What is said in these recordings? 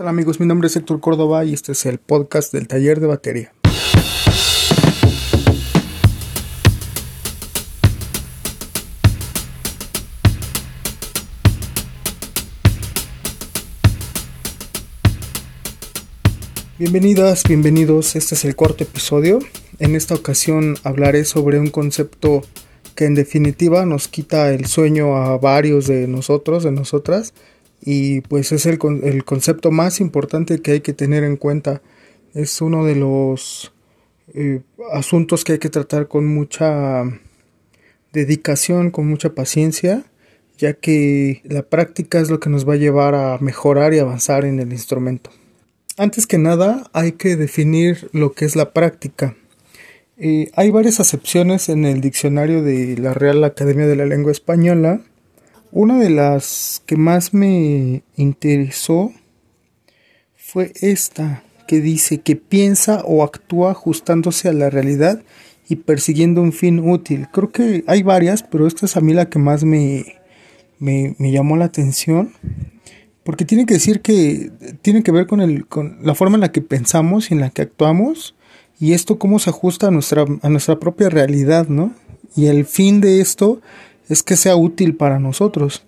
Hola amigos? Mi nombre es Héctor Córdoba y este es el podcast del taller de batería. Bienvenidas, bienvenidos, este es el cuarto episodio. En esta ocasión hablaré sobre un concepto que en definitiva nos quita el sueño a varios de nosotros, de nosotras, y pues es el, el concepto más importante que hay que tener en cuenta. Es uno de los eh, asuntos que hay que tratar con mucha dedicación, con mucha paciencia, ya que la práctica es lo que nos va a llevar a mejorar y avanzar en el instrumento. Antes que nada hay que definir lo que es la práctica. Eh, hay varias acepciones en el diccionario de la Real Academia de la Lengua Española una de las que más me interesó fue esta, que dice que piensa o actúa ajustándose a la realidad y persiguiendo un fin útil. Creo que hay varias, pero esta es a mí la que más me, me, llamó la atención. Porque tiene que decir que tiene que ver con, el, con la forma en la que pensamos y en la que actuamos. Y esto cómo se ajusta a nuestra, a nuestra propia realidad, ¿no? Y el fin de esto es que sea útil para nosotros.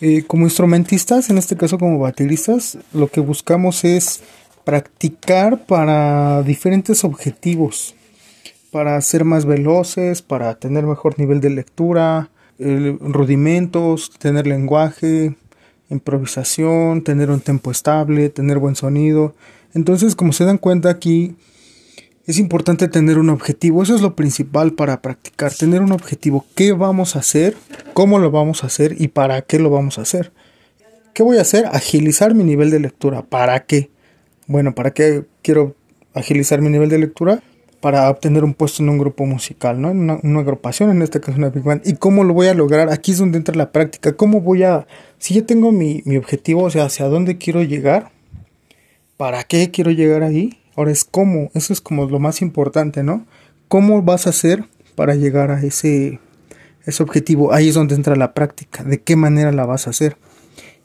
Eh, como instrumentistas, en este caso como bateristas, lo que buscamos es practicar para diferentes objetivos, para ser más veloces, para tener mejor nivel de lectura, rudimentos, tener lenguaje, improvisación, tener un tempo estable, tener buen sonido. Entonces, como se dan cuenta aquí, es importante tener un objetivo, eso es lo principal para practicar, tener un objetivo, qué vamos a hacer, cómo lo vamos a hacer y para qué lo vamos a hacer. ¿Qué voy a hacer? Agilizar mi nivel de lectura. ¿Para qué? Bueno, ¿para qué quiero agilizar mi nivel de lectura? Para obtener un puesto en un grupo musical, ¿no? En una, agrupación, en este caso una big band. ¿Y cómo lo voy a lograr? Aquí es donde entra la práctica. ¿Cómo voy a... Si ya tengo mi, mi objetivo, o sea, hacia dónde quiero llegar, ¿para qué quiero llegar ahí? Ahora es cómo, eso es como lo más importante, ¿no? ¿Cómo vas a hacer para llegar a ese, ese objetivo? Ahí es donde entra la práctica, de qué manera la vas a hacer.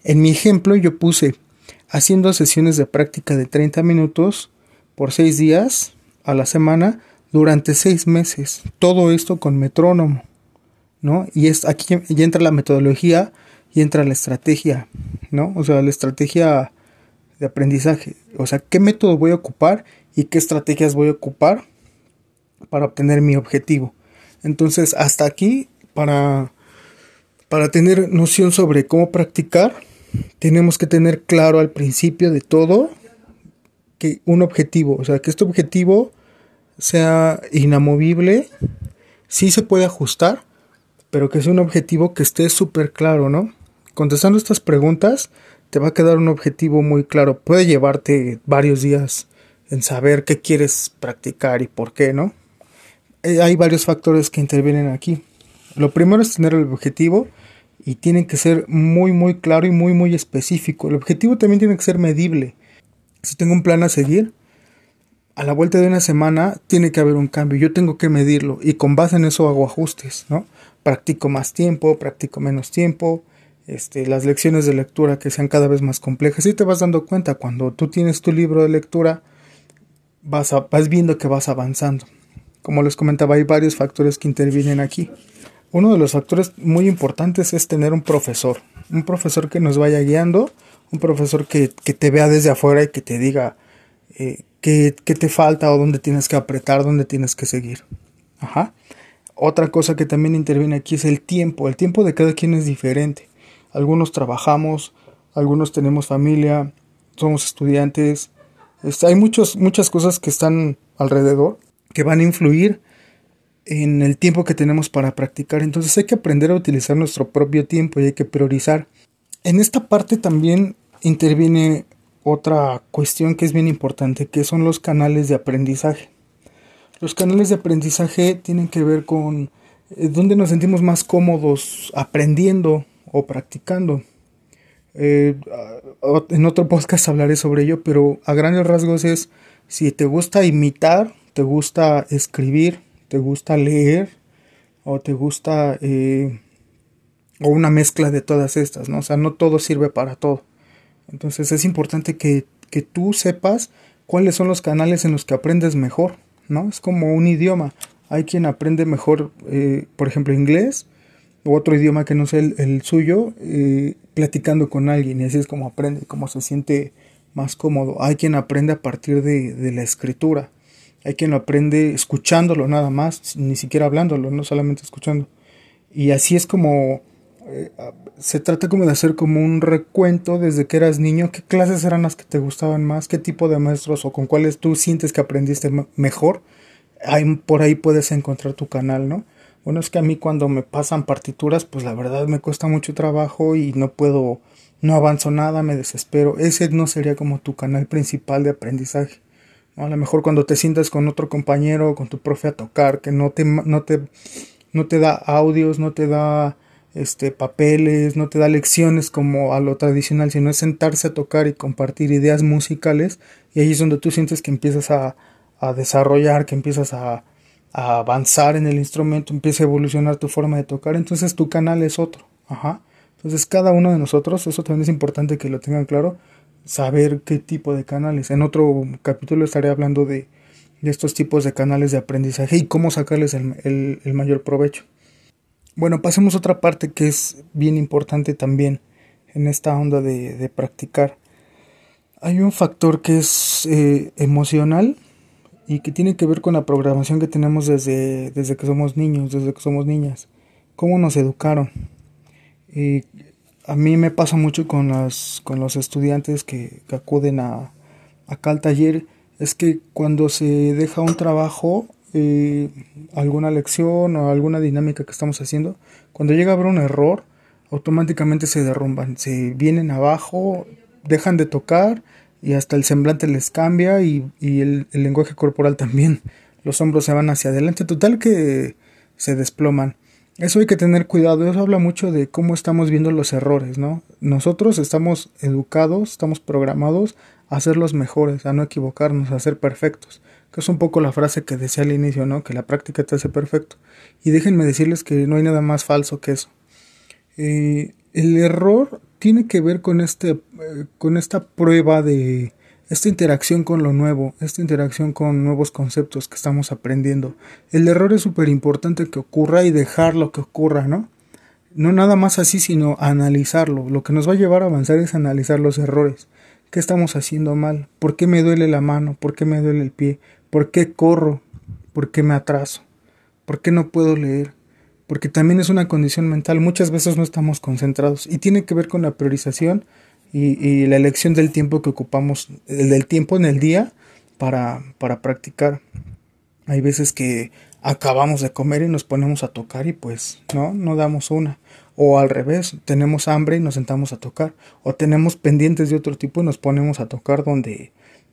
En mi ejemplo yo puse haciendo sesiones de práctica de 30 minutos por 6 días a la semana durante 6 meses. Todo esto con metrónomo, ¿no? Y es, aquí ya entra la metodología y entra la estrategia, ¿no? O sea, la estrategia de aprendizaje. O sea, qué método voy a ocupar y qué estrategias voy a ocupar para obtener mi objetivo. Entonces, hasta aquí, para, para tener noción sobre cómo practicar, tenemos que tener claro al principio de todo que un objetivo, o sea, que este objetivo sea inamovible, sí se puede ajustar, pero que sea un objetivo que esté súper claro, ¿no? Contestando estas preguntas, te va a quedar un objetivo muy claro. Puede llevarte varios días en saber qué quieres practicar y por qué, ¿no? Eh, hay varios factores que intervienen aquí. Lo primero es tener el objetivo y tiene que ser muy muy claro y muy muy específico. El objetivo también tiene que ser medible. Si tengo un plan a seguir, a la vuelta de una semana tiene que haber un cambio. Yo tengo que medirlo y con base en eso hago ajustes, ¿no? Practico más tiempo, practico menos tiempo, este, las lecciones de lectura que sean cada vez más complejas y te vas dando cuenta cuando tú tienes tu libro de lectura vas, vas viendo que vas avanzando. Como les comentaba, hay varios factores que intervienen aquí. Uno de los factores muy importantes es tener un profesor, un profesor que nos vaya guiando, un profesor que, te vea desde afuera y que te diga eh, qué, qué, te falta o dónde tienes que apretar, dónde tienes que seguir. Ajá. Otra cosa que también interviene aquí es el tiempo. El tiempo de cada quien es diferente algunos trabajamos, algunos tenemos familia, somos estudiantes. Hay muchos, muchas cosas que están alrededor que van a influir en el tiempo que tenemos para practicar. Entonces hay que aprender a utilizar nuestro propio tiempo y hay que priorizar. En esta parte también interviene otra cuestión que es bien importante, que son los canales de aprendizaje. Los canales de aprendizaje tienen que ver con eh, dónde nos sentimos más cómodos aprendiendo o practicando. Eh, en otro podcast hablaré sobre ello, pero a grandes rasgos es si te gusta imitar, te gusta escribir, te gusta leer o te gusta eh, o una mezcla de todas estas, ¿no? O sea, no todo sirve para todo. Entonces es importante que, que tú sepas cuáles son los canales en los que aprendes mejor, ¿no? Es como un idioma. Hay quien aprende mejor, eh, por ejemplo, inglés otro idioma que no sea el, suyo, eh, platicando con alguien y así es como aprende, como se siente más cómodo. Hay quien aprende a partir de, de la escritura. Hay quien lo aprende escuchándolo nada más, ni siquiera hablándolo, no solamente escuchando. Y así es como eh, se trata como de hacer como un recuento desde que eras niño, qué clases eran las que te gustaban más, qué tipo de maestros o con cuáles tú sientes que aprendiste mejor. Ahí, por ahí puedes encontrar tu canal, ¿no? Bueno, es que a mí cuando me pasan partituras, pues la verdad me cuesta mucho trabajo y no puedo, no avanzo nada, me desespero. Ese no sería como tu canal principal de aprendizaje. A lo mejor cuando te sientas con otro compañero, con tu profe a tocar, que no te, no te, no te da audios, no te da este, papeles, no te da lecciones como a lo tradicional, sino es sentarse a tocar y compartir ideas musicales y ahí es donde tú sientes que empiezas a, a desarrollar, que empiezas a, a, avanzar en el instrumento, empieza a evolucionar tu forma de tocar, entonces tu canal es otro, ajá. Entonces cada uno de nosotros, eso también es importante que lo tengan claro, saber qué tipo de canales. En otro capítulo estaré hablando de, de estos tipos de canales de aprendizaje y cómo sacarles el, el mayor provecho. Bueno, pasemos a otra parte que es bien importante también en esta onda de, practicar. Hay un factor que es eh, emocional y que tiene que ver con la programación que tenemos desde, desde que somos niños, desde que somos niñas. Cómo nos educaron. Y a mí me pasa mucho con, las, con los estudiantes que, que acuden a, acá al taller. Es que cuando se deja un trabajo eh, alguna lección o alguna dinámica que estamos haciendo, cuando llega a haber un error, automáticamente se derrumban, se vienen abajo, dejan de tocar y hasta el semblante les cambia y, el, el, lenguaje corporal también. Los hombros se van hacia adelante, total que se desploman. Eso hay que tener cuidado, eso habla mucho de cómo estamos viendo los errores, ¿no? Nosotros estamos educados, estamos programados a ser los mejores, a no equivocarnos, a ser perfectos que es un poco la frase que decía al inicio, ¿no? Que la práctica te hace perfecto. Y déjenme decirles que no hay nada más falso que eso. Eh, el error tiene que ver con, este, eh, con esta prueba de esta interacción con lo nuevo, esta interacción con nuevos conceptos que estamos aprendiendo. El error es súper importante que ocurra y dejarlo que ocurra, ¿no? No nada más así, sino analizarlo. Lo que nos va a llevar a avanzar es analizar los errores. ¿Qué estamos haciendo mal? ¿Por qué me duele la mano? ¿Por qué me duele el pie? ¿Por qué corro? ¿Por qué me atraso? ¿Por qué no puedo leer? Porque también es una condición mental. Muchas veces no estamos concentrados y tiene que ver con la priorización y, la elección del tiempo que ocupamos, el del tiempo en el día para, para practicar. Hay veces que acabamos de comer y nos ponemos a tocar y pues no, no damos una. O al revés, tenemos hambre y nos sentamos a tocar. O tenemos pendientes de otro tipo y nos ponemos a tocar donde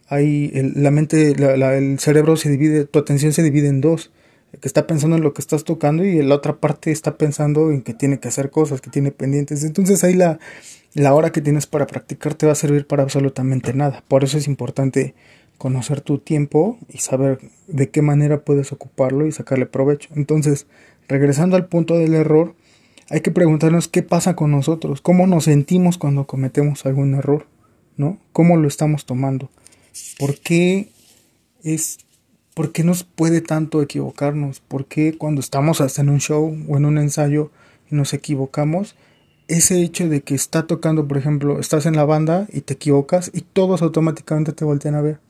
hay la mente, el cerebro se divide, tu atención se divide en dos, que está pensando en lo que estás tocando y la otra parte está pensando en que tiene que hacer cosas, que tiene pendientes. Entonces ahí la, la hora que tienes para practicar te va a servir para absolutamente nada. Por eso es importante conocer tu tiempo y saber de qué manera puedes ocuparlo y sacarle provecho. Entonces, regresando al punto del error, hay que preguntarnos qué pasa con nosotros, cómo nos sentimos cuando cometemos algún error, ¿no? ¿Cómo lo estamos tomando? ¿Por qué es por qué nos puede tanto equivocarnos? ¿Por qué cuando estamos hasta en un show o en un ensayo y nos equivocamos? Ese hecho de que está tocando, por ejemplo, estás en la banda y te equivocas y todos automáticamente te voltean a ver.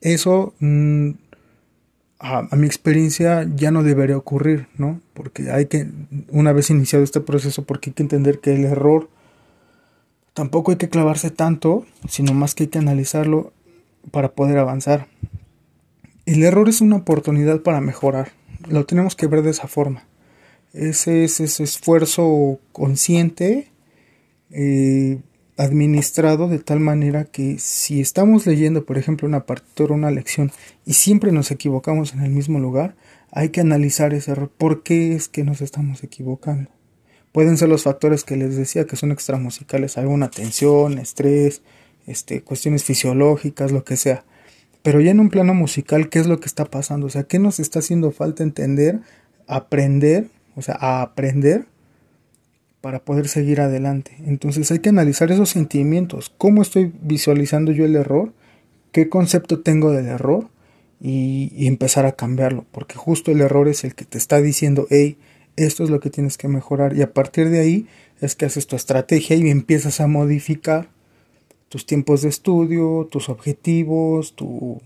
Eso mm, a, a, mi experiencia ya no debería ocurrir, ¿no? Porque hay que, una vez iniciado este proceso, porque hay que entender que el error tampoco hay que clavarse tanto, sino más que hay que analizarlo para poder avanzar. El error es una oportunidad para mejorar. Lo tenemos que ver de esa forma. Ese es ese esfuerzo consciente, eh, administrado de tal manera que si estamos leyendo, por ejemplo, una partitura, una lección, y siempre nos equivocamos en el mismo lugar, hay que analizar ese error. ¿Por qué es que nos estamos equivocando? Pueden ser los factores que les decía que son extramusicales, alguna tensión, estrés, este, cuestiones fisiológicas, lo que sea. Pero ya en un plano musical, ¿qué es lo que está pasando? O sea, ¿qué nos está haciendo falta entender, aprender, o sea, a aprender para poder seguir adelante. Entonces hay que analizar esos sentimientos, cómo estoy visualizando yo el error, qué concepto tengo del error y, empezar a cambiarlo, porque justo el error es el que te está diciendo, hey, esto es lo que tienes que mejorar y a partir de ahí es que haces tu estrategia y empiezas a modificar tus tiempos de estudio, tus objetivos, tu,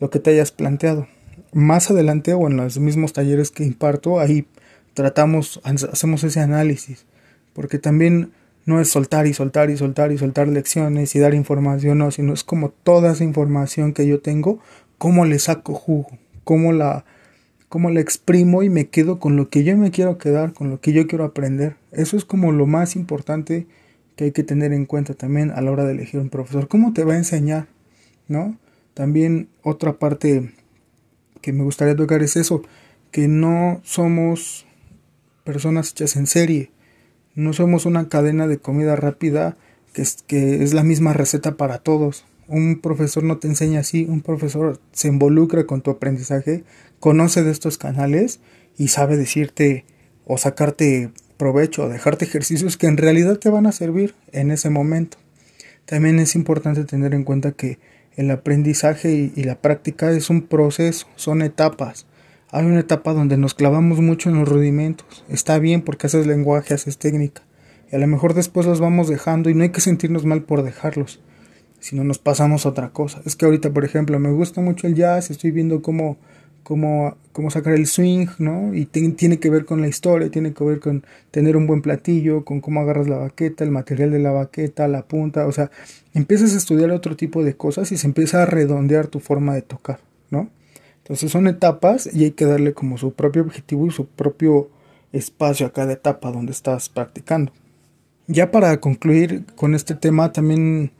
lo que te hayas planteado. Más adelante o en los mismos talleres que imparto, ahí tratamos, hacemos ese análisis, porque también no es soltar y soltar y soltar y soltar lecciones y dar información, no, sino es como toda esa información que yo tengo, cómo le saco jugo, cómo la, cómo la exprimo y me quedo con lo que yo me quiero quedar, con lo que yo quiero aprender. Eso es como lo más importante que hay que tener en cuenta también a la hora de elegir un profesor. ¿Cómo te va a enseñar? ¿No? También otra parte que me gustaría tocar es eso, que no somos personas hechas en serie, no somos una cadena de comida rápida que es, que es la misma receta para todos. Un profesor no te enseña así, un profesor se involucra con tu aprendizaje, conoce de estos canales y sabe decirte o sacarte provecho o dejarte ejercicios que en realidad te van a servir en ese momento. También es importante tener en cuenta que el aprendizaje y, la práctica es un proceso, son etapas. Hay una etapa donde nos clavamos mucho en los rudimentos. Está bien porque haces lenguaje, haces técnica. Y a lo mejor después los vamos dejando y no hay que sentirnos mal por dejarlos, sino nos pasamos a otra cosa. Es que ahorita, por ejemplo, me gusta mucho el jazz, estoy viendo cómo cómo, cómo sacar el swing, ¿no? Y tiene que ver con la historia, tiene que ver con tener un buen platillo, con cómo agarras la baqueta, el material de la baqueta, la punta, o sea, empiezas a estudiar otro tipo de cosas y se empieza a redondear tu forma de tocar, ¿no? Entonces son etapas y hay que darle como su propio objetivo y su propio espacio a cada etapa donde estás practicando. Ya para concluir con este tema, también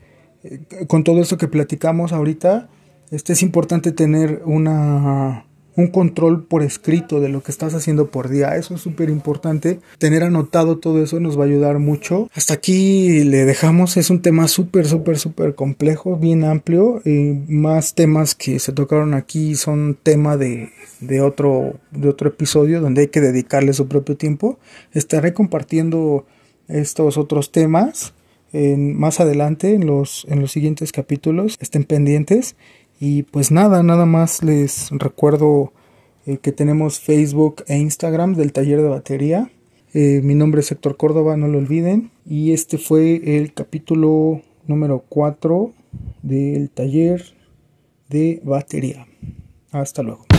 eh, con todo esto que platicamos ahorita, este es importante tener una un control por escrito de lo que estás haciendo por día. Eso es súper importante. Tener anotado todo eso nos va a ayudar mucho. Hasta aquí le dejamos. Es un tema súper, súper, súper complejo, bien amplio. Y más temas que se tocaron aquí son tema de, de, otro, de otro episodio donde hay que dedicarle su propio tiempo. Estaré compartiendo estos otros temas. En, más adelante en los, en los siguientes capítulos estén pendientes y pues nada, nada más les recuerdo eh, que tenemos Facebook e Instagram del taller de batería. Eh, mi nombre es Héctor Córdoba, no lo olviden. Y este fue el capítulo número 4 del taller de batería. Hasta luego.